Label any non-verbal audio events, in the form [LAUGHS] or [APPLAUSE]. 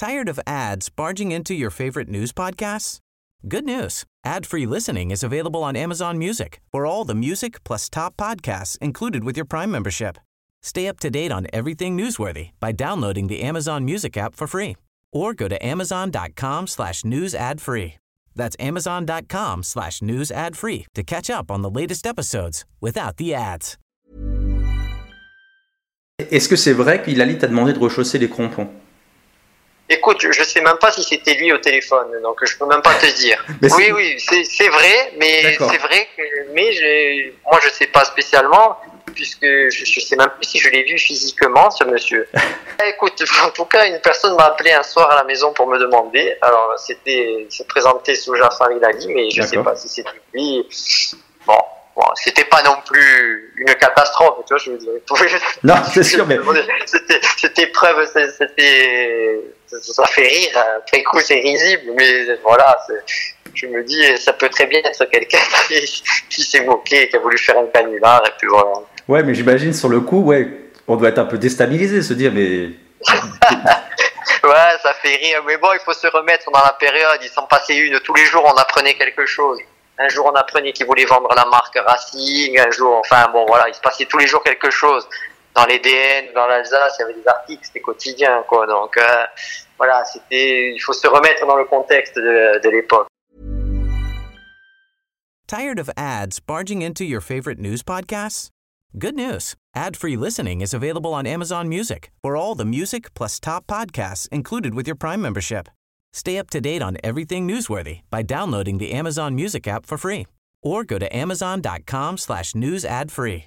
Tired of ads barging into your favorite news podcasts? Good news. Ad-free listening is available on Amazon Music for all the music plus top podcasts included with your Prime membership. Stay up to date on everything newsworthy by downloading the Amazon Music app for free or go to amazon.com slash news ad free. That's amazon.com slash news ad free to catch up on the latest episodes without the ads. Est-ce que c'est vrai qu'Hilali t'a demandé de rechausser les crampons Écoute, je, sais même pas si c'était lui au téléphone, donc je peux même pas te dire. [LAUGHS] C'est- oui, oui, c'est c'est vrai, mais c'est vrai que, mais moi je sais pas spécialement, puisque je, je sais même plus si je l'ai vu physiquement, ce monsieur. [LAUGHS] Écoute, en tout cas, une personne m'a appelé un soir à la maison pour me demander. Alors, c'était, il s'est présenté sous Jafar Ilali, mais je sais pas si c'était lui. Bon, bon, c'était pas non plus une catastrophe, tu vois, je veux dire. Non, [LAUGHS] c'est sûr, mais c'était, c'était preuve, c'est- c'était, ça fait rire. Après coup, c'est risible, mais voilà, je me dis, ça peut très bien être quelqu'un [LAUGHS] qui, qui s'est moqué, qui a voulu faire un canular, et puis voilà. ouais, mais j'imagine sur le coup, ouais, on doit être un peu déstabilisé, se dire, mais [LAUGHS] Ouais, ça fait rire, mais bon, il faut se remettre dans la période. Il s'en passait une. Tous les jours, on apprenait quelque chose. Un jour, on apprenait qu'ils voulaient vendre la marque Racing. Un jour, enfin, bon, voilà, il se passait tous les jours quelque chose. Dans les DNA, dans l'Alsace, il y avait des articles, c'était quotidien, quoi. Donc, euh, voilà, c'était, il faut se remettre dans le contexte de, de l'époque. Tired of ads barging into your favorite news podcasts? Good news. Ad-free listening is available on Amazon Music for all the music plus top podcasts included with your Prime membership. Stay up to date on everything newsworthy by downloading the Amazon Music app for free or go to amazon.com slash news ad free.